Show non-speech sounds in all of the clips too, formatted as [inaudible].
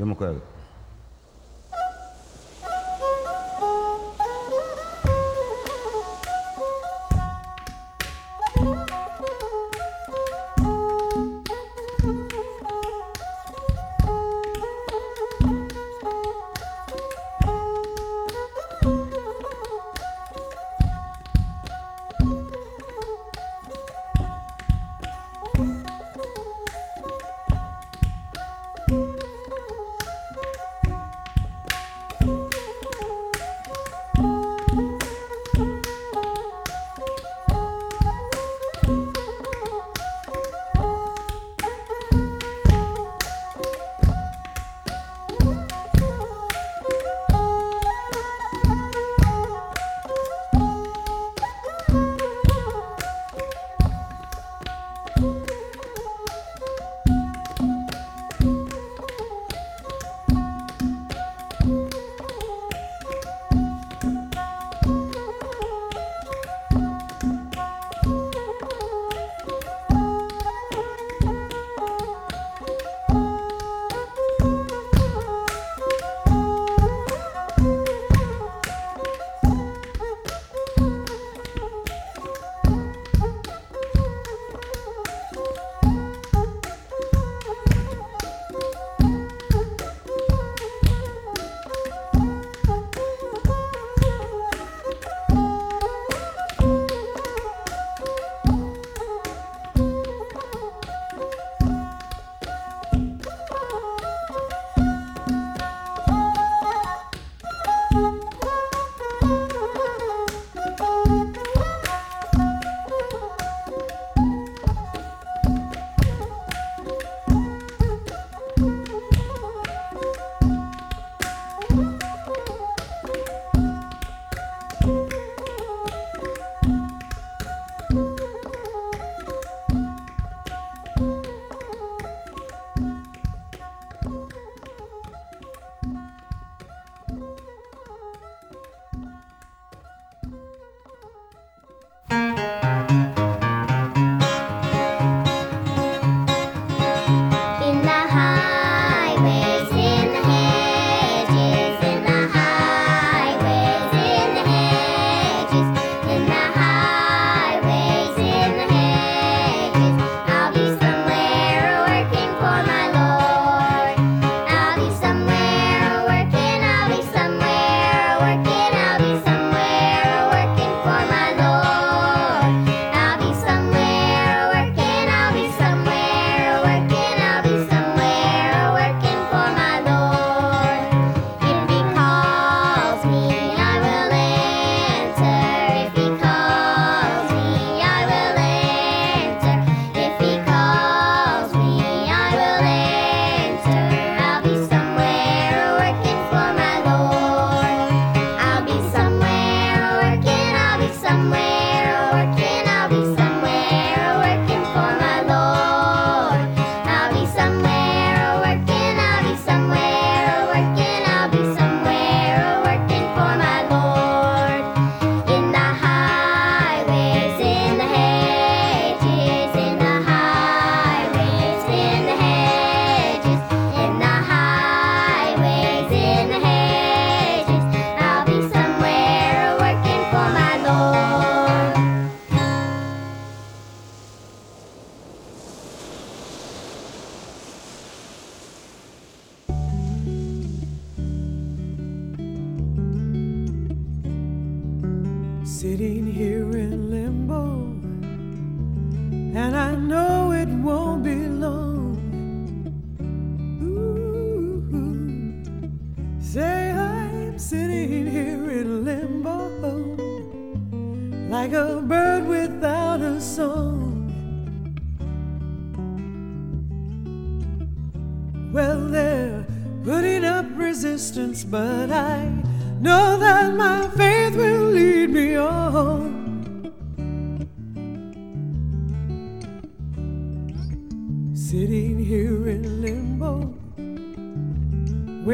有冇佢？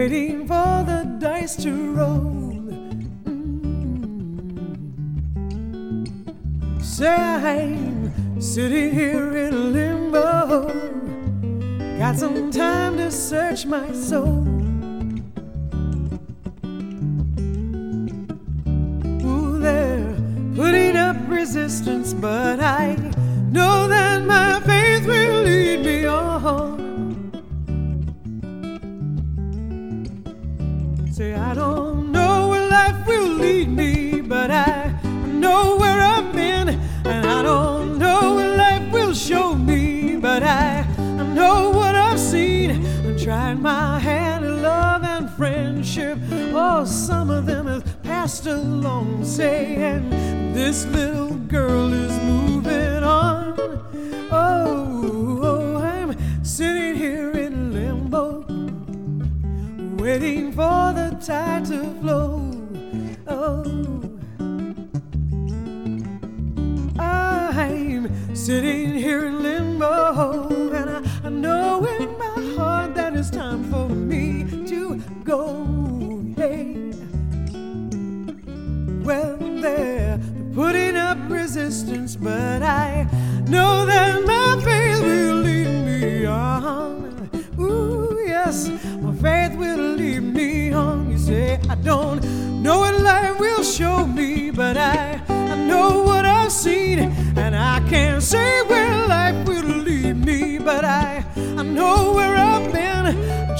waiting for the dice to roll. Mm-hmm. Say I'm sitting here in limbo. Got some time to search my soul. Ooh, they're putting up resistance, but I know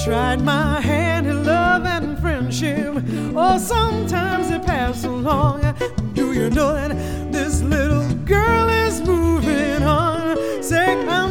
tried my hand in love and friendship. Oh, sometimes it passed along. Do you know that this little girl is moving on? Say, I'm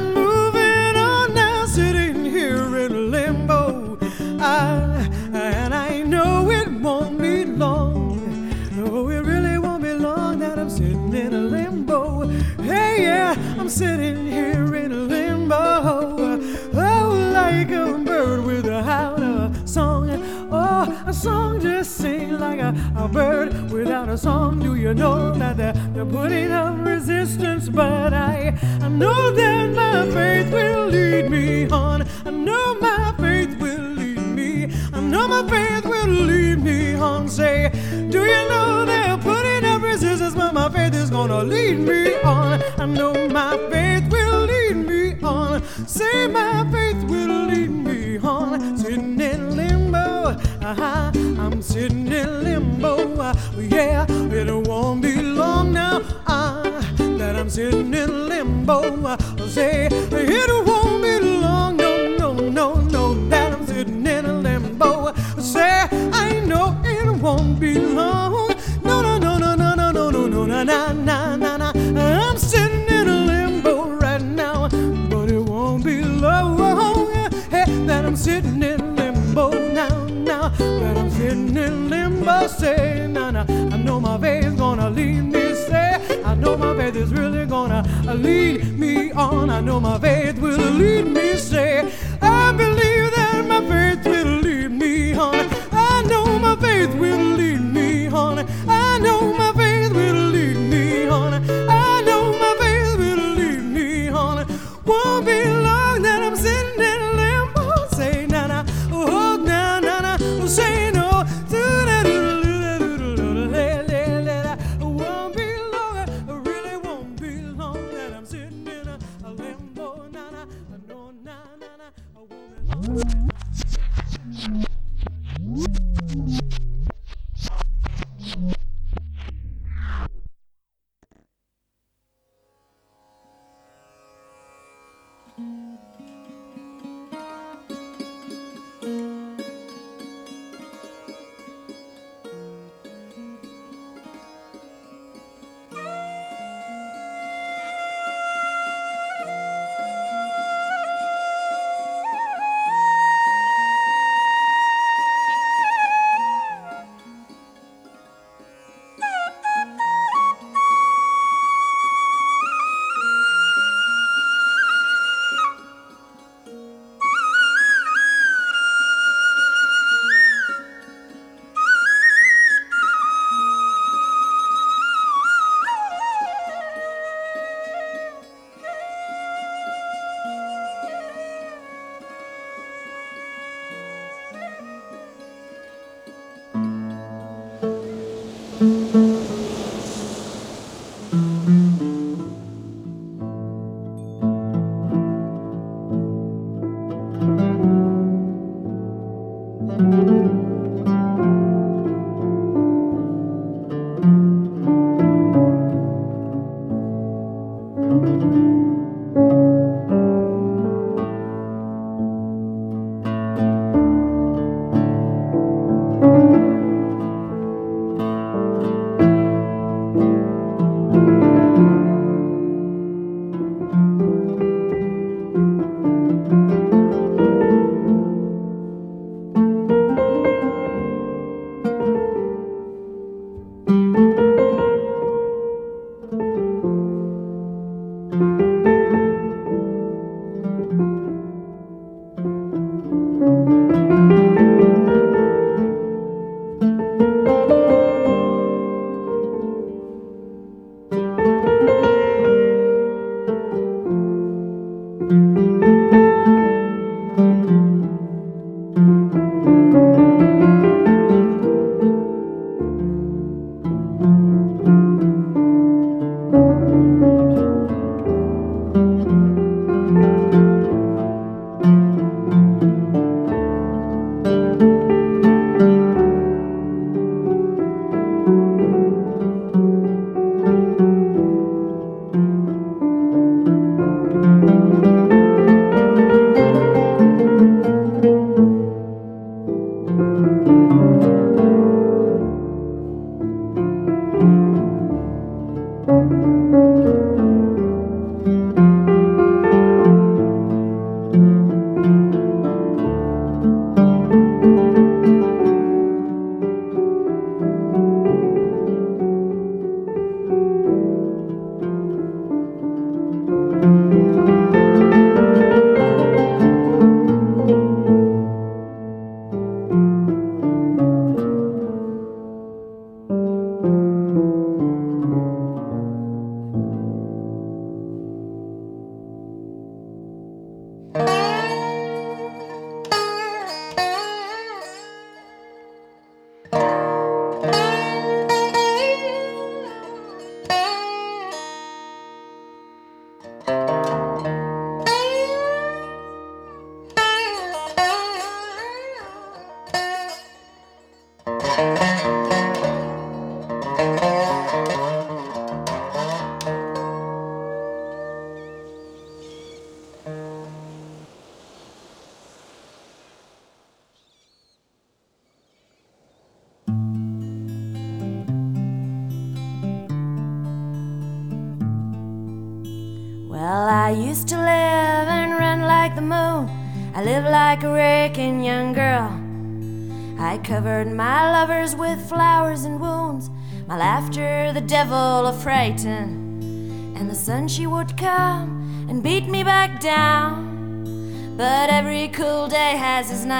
song. Do you know that they're, they're putting up resistance? But I, I know that my faith will lead me on. I know my faith will lead me. I know my faith will lead me on. Say, do you know they're putting up resistance? But my faith is gonna lead me on. I know my faith will lead me on. Say, my faith will lead me on. Sitting in limbo. Uh-huh. lead me on. I know my faith will lead me safe.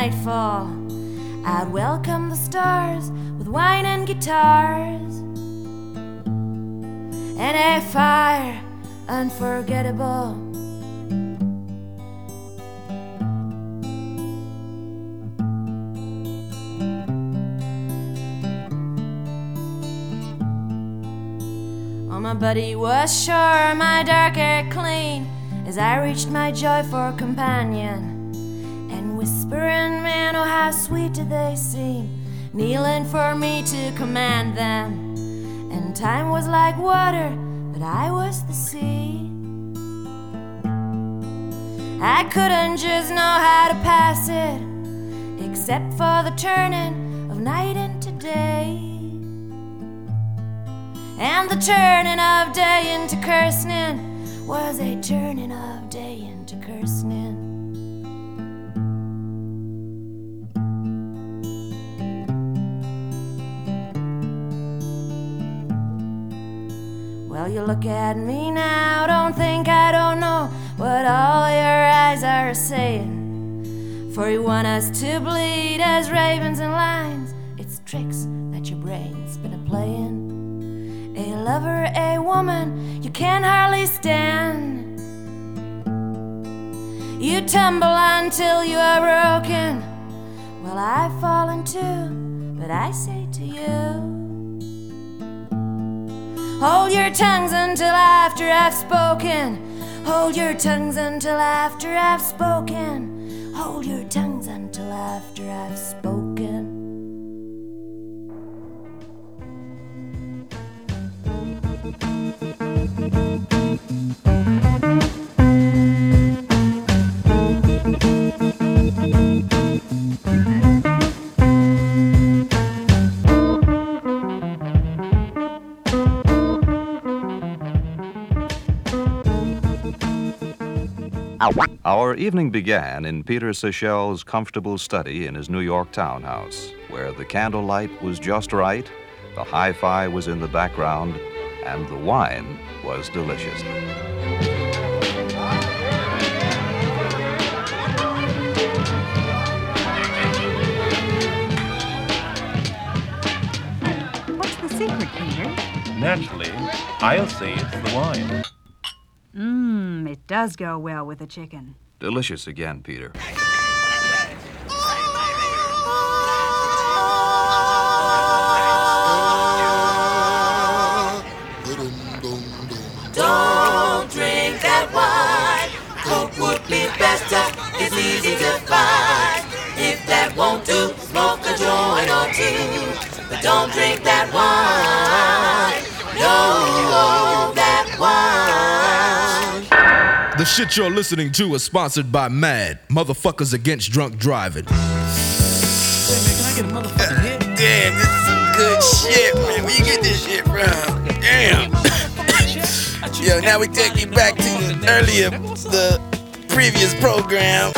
Nightfall. I'd welcome the stars with wine and guitars. And a fire unforgettable. Oh, my buddy was sure my dark hair clean as I reached my joy for companion. How sweet do they seem, kneeling for me to command them. And time was like water but I was the sea. I couldn't just know how to pass it, except for the turning of night into day. And the turning of day into cursing was a turning of day into cursing. You look at me now, don't think I don't know what all your eyes are saying. For you want us to bleed as ravens and lions. It's tricks that your brain's been a playing. A lover, a woman, you can hardly stand. You tumble until you are broken. Well, I've fallen too, but I say to you. Hold your tongues until after I've spoken. Hold your tongues until after I've spoken. Hold your tongues until after I've spoken. Our evening began in Peter Sichel's comfortable study in his New York townhouse, where the candlelight was just right, the hi fi was in the background, and the wine was delicious. What's the secret, Peter? Naturally, I'll say it's the wine. It does go well with the chicken. Delicious again, Peter. Don't drink that wine. Coke would be better. It's easy to find. If that won't do, smoke a joint or two. But don't drink that wine. No, that wine. The shit you're listening to is sponsored by MAD, Motherfuckers Against Drunk Driving. Damn, this is some good shit, man. Where you get this shit from? Damn. [coughs] Yo, now we take you back to the earlier, the previous program.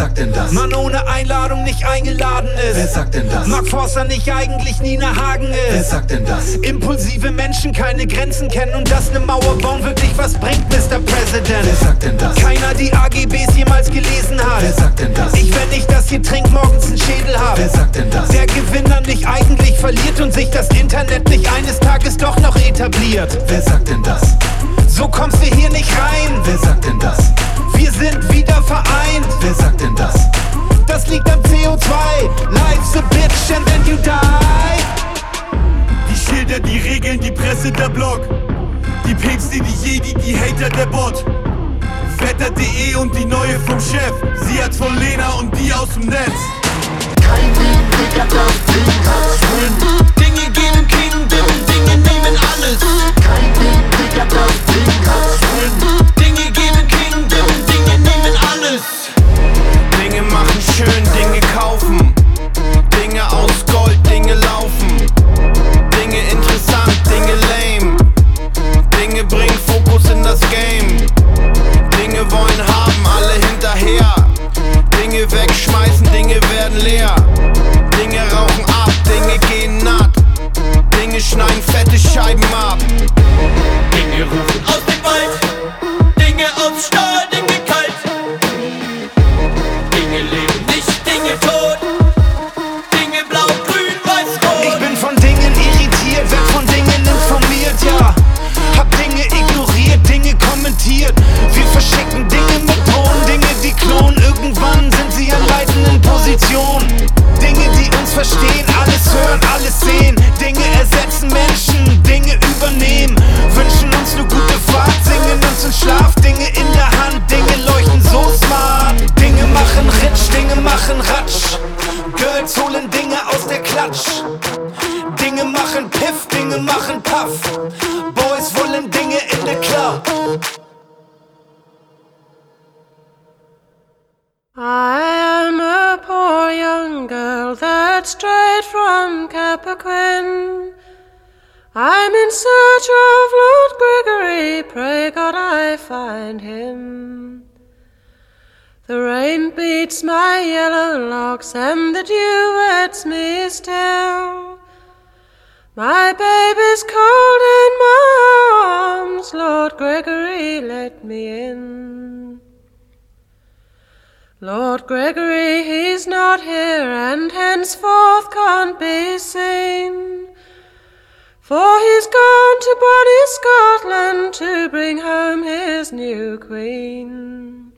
Sagt denn das? Mann ohne Einladung nicht eingeladen ist. Wer sagt denn das? Mark Forster nicht eigentlich Nina Hagen Wer ist. sagt denn das? Impulsive Menschen keine Grenzen kennen und dass ne Mauer bauen wirklich was bringt, Mr. President. Wer sagt denn das? Keiner die AGBs jemals gelesen hat. Wer sagt denn das? Ich, wenn ich das hier trink, morgens einen Schädel hab. Wer sagt denn das? Der Gewinner nicht eigentlich verliert und sich das Internet nicht eines Tages doch noch etabliert. Wer sagt denn das? So kommst du hier nicht rein. Wer sagt denn das? Wir sind wieder vereint. Wer sagt denn das? Das liegt am CO2. Life's a bitch and then you die. Die Schilder, die Regeln, die Presse, der Blog. Die Päpste, die Jedi, die Hater, der Bot. Vetter.de und die neue vom Chef. Sie hat's von Lena und die aus dem Netz. Kein Dinge geben Kingdom, Dinge nehmen alles. Kein Dinge nehmen alles. näher. Dinge rauchen ab, Dinge gehen nackt. Dinge schneiden fette Scheiben ab. Die uns verstehen, alles hören, alles sehen. Dinge ersetzen Menschen, Dinge übernehmen. Wünschen uns eine gute Fahrt, singen uns in Schlaf. Dinge in der Hand, Dinge leuchten so smart. Dinge machen Ritsch, Dinge machen Ratsch. Girls holen Dinge from Cappoquin. I'm in search of Lord Gregory, pray God I find him. The rain beats my yellow locks and the dew wets me still. My baby's cold in my arms, Lord Gregory, let me in. Lord Gregory, he's not here and henceforth can't be seen. For he's gone to bonny Scotland to bring home his new queen.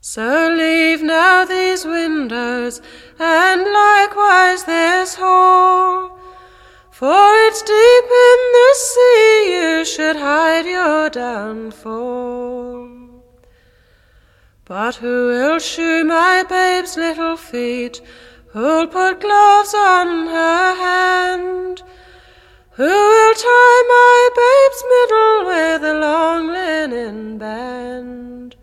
So leave now these windows and likewise this hall. For it's deep in the sea you should hide your downfall. But who will shoe my babe's little feet? Who'll put gloves on her hand? Who will tie my babe's middle with a long linen band?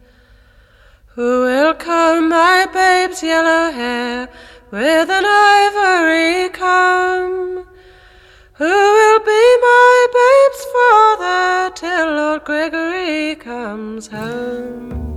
Who will comb my babe's yellow hair with an ivory comb? Who will be my babe's father till Lord Gregory comes home?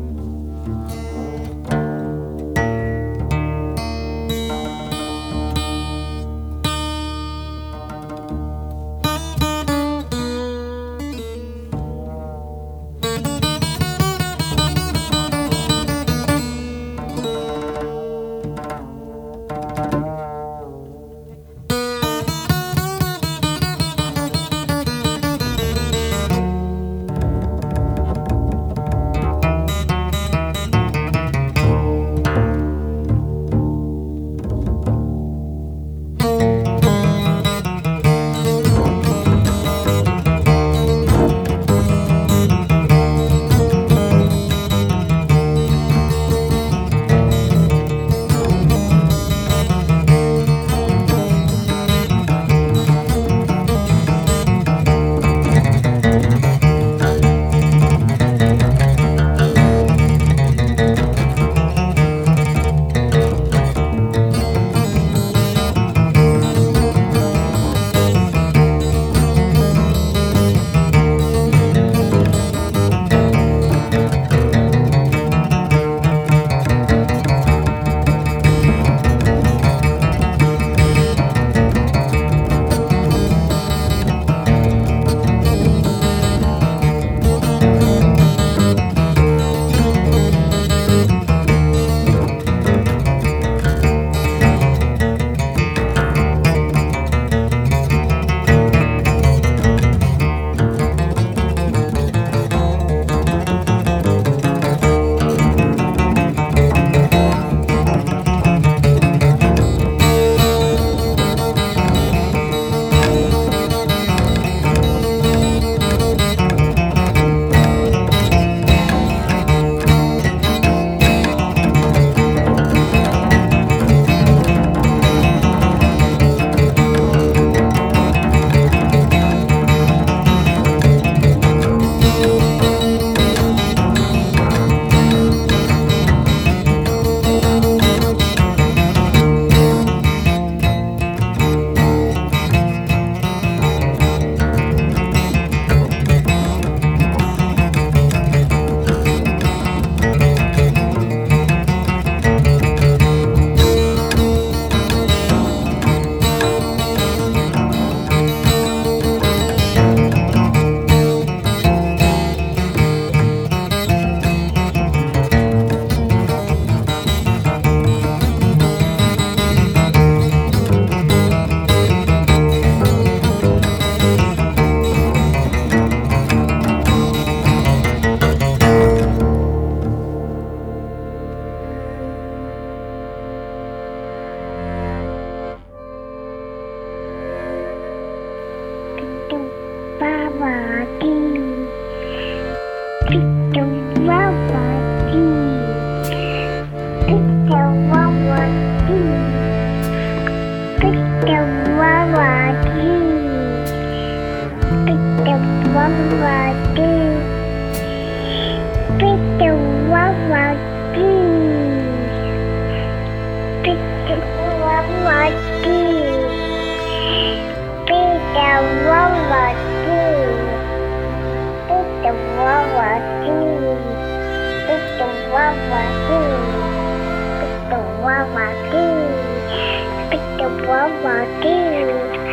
Mama Dew.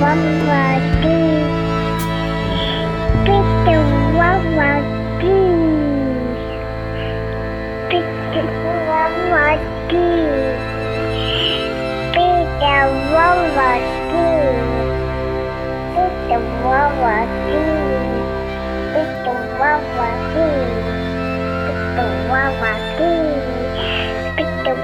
Mama wawa the wawa pick the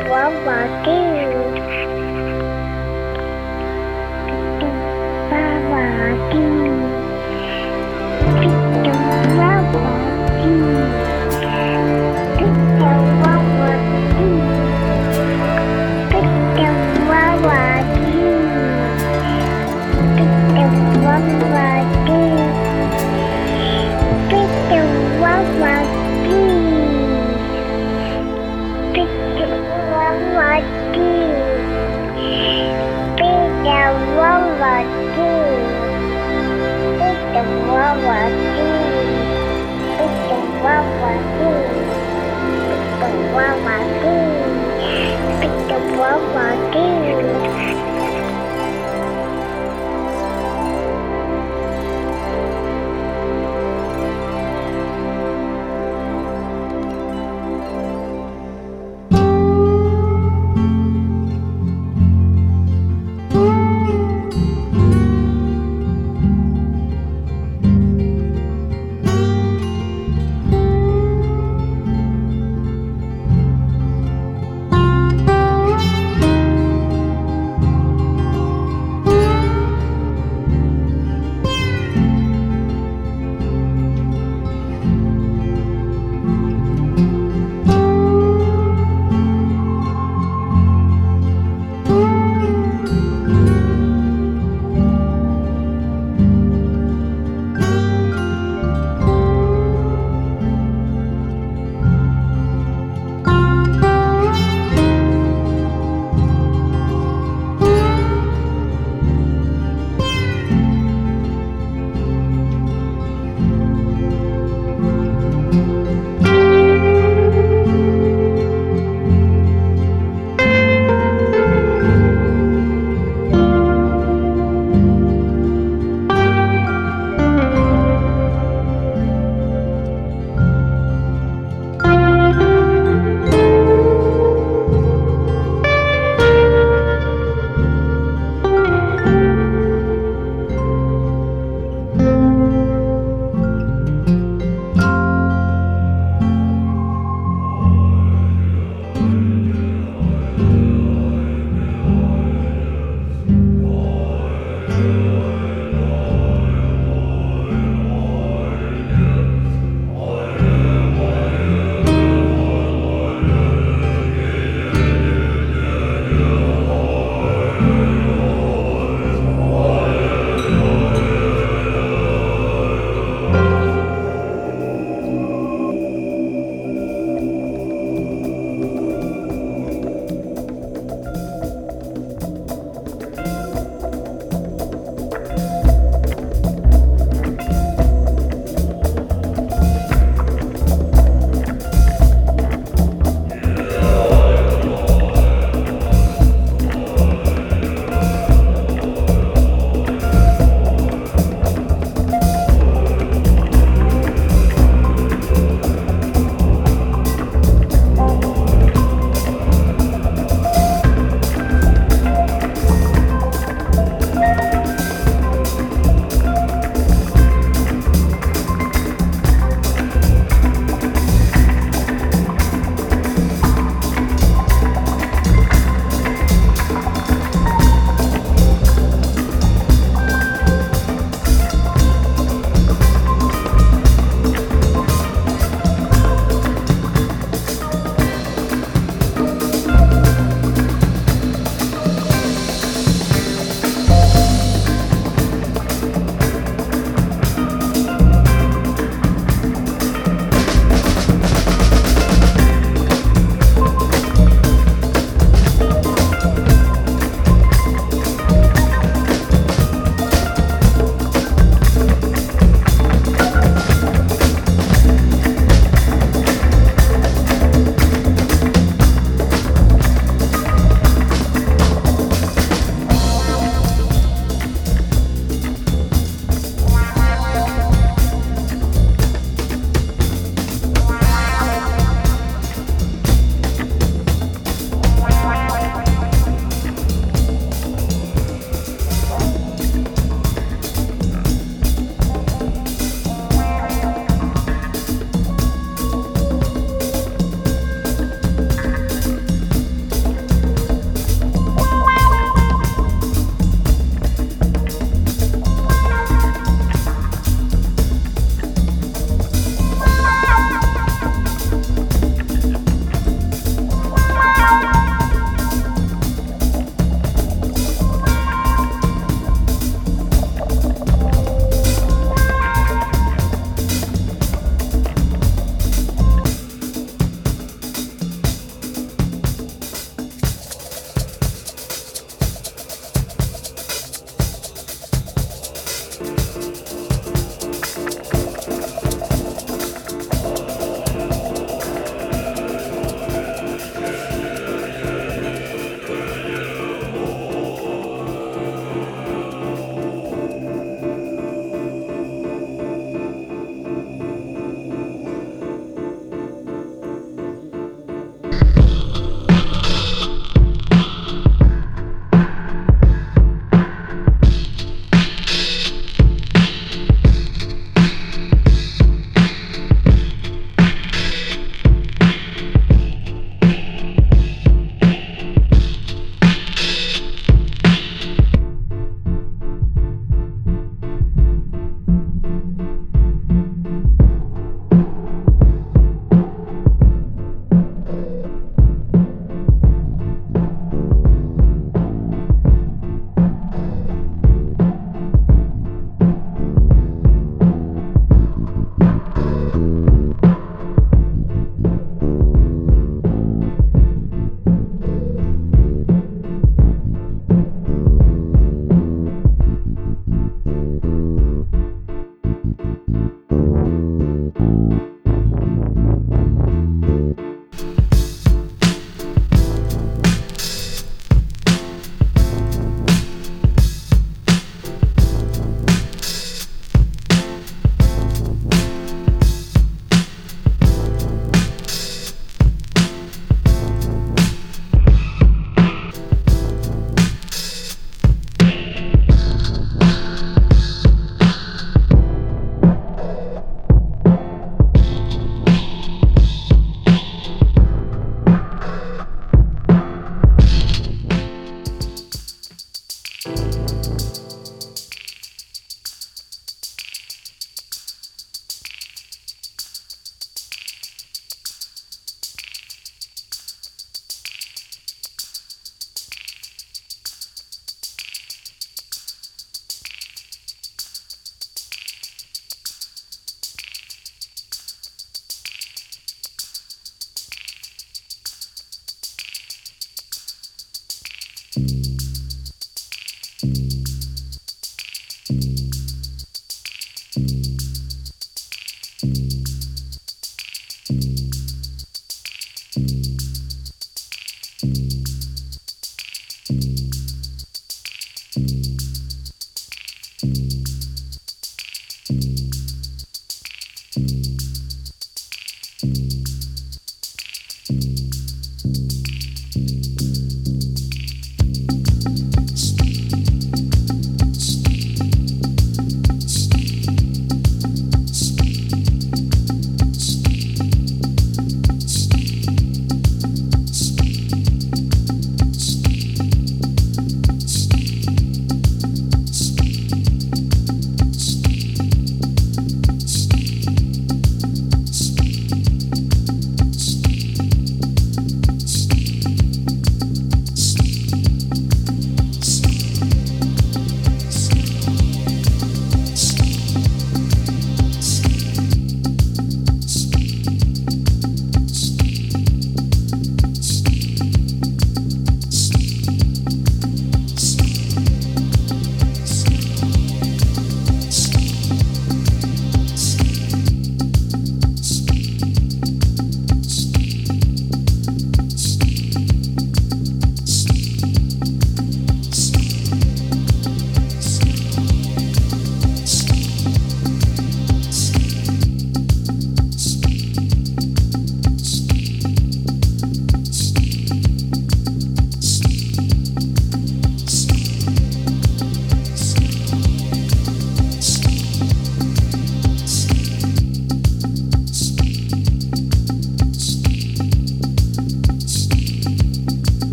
worldwide.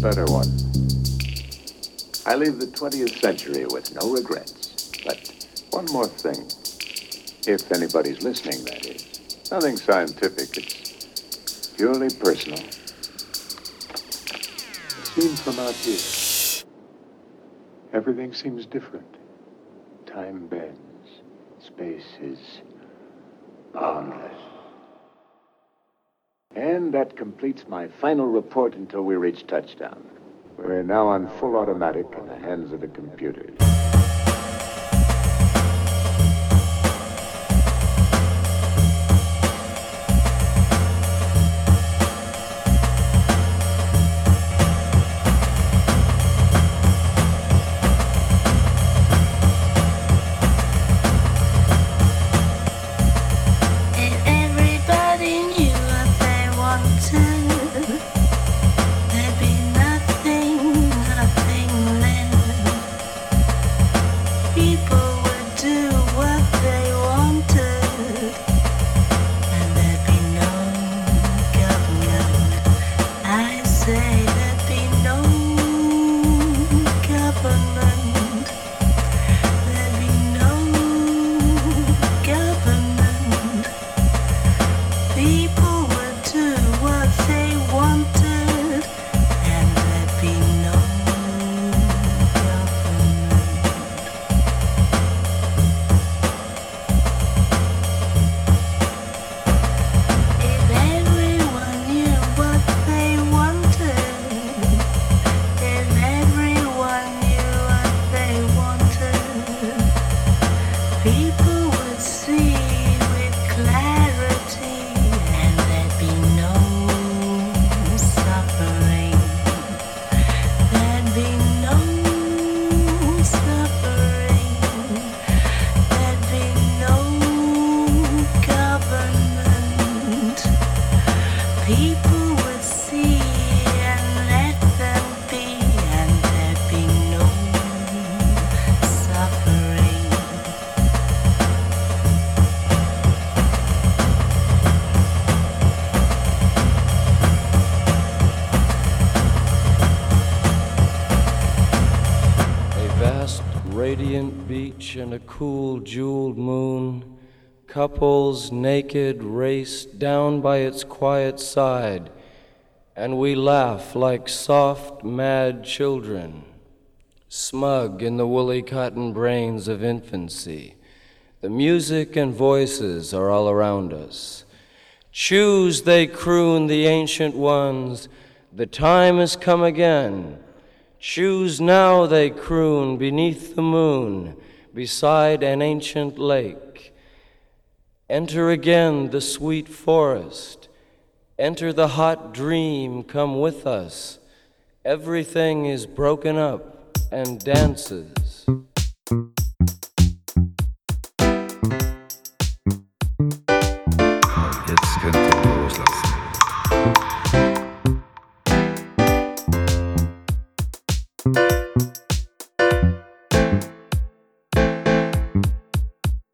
Better one. I leave the 20th century with no regrets. But one more thing. If anybody's listening, that is. Nothing scientific, it's purely personal. Seen from out here, everything seems different. Time bends. Space is boundless. And that completes my final report until we reach touchdown. We're now on full automatic in the hands of the computers. Jeweled moon. Couples naked race down by its quiet side, and we laugh like soft, mad children, smug in the woolly cotton brains of infancy. The music and voices are all around us. Choose, they croon, the ancient ones. The time has come again. Choose now, they croon, beneath the moon, beside an ancient lake. Enter again the sweet forest. Enter the hot dream, come with us. Everything is broken up and dances.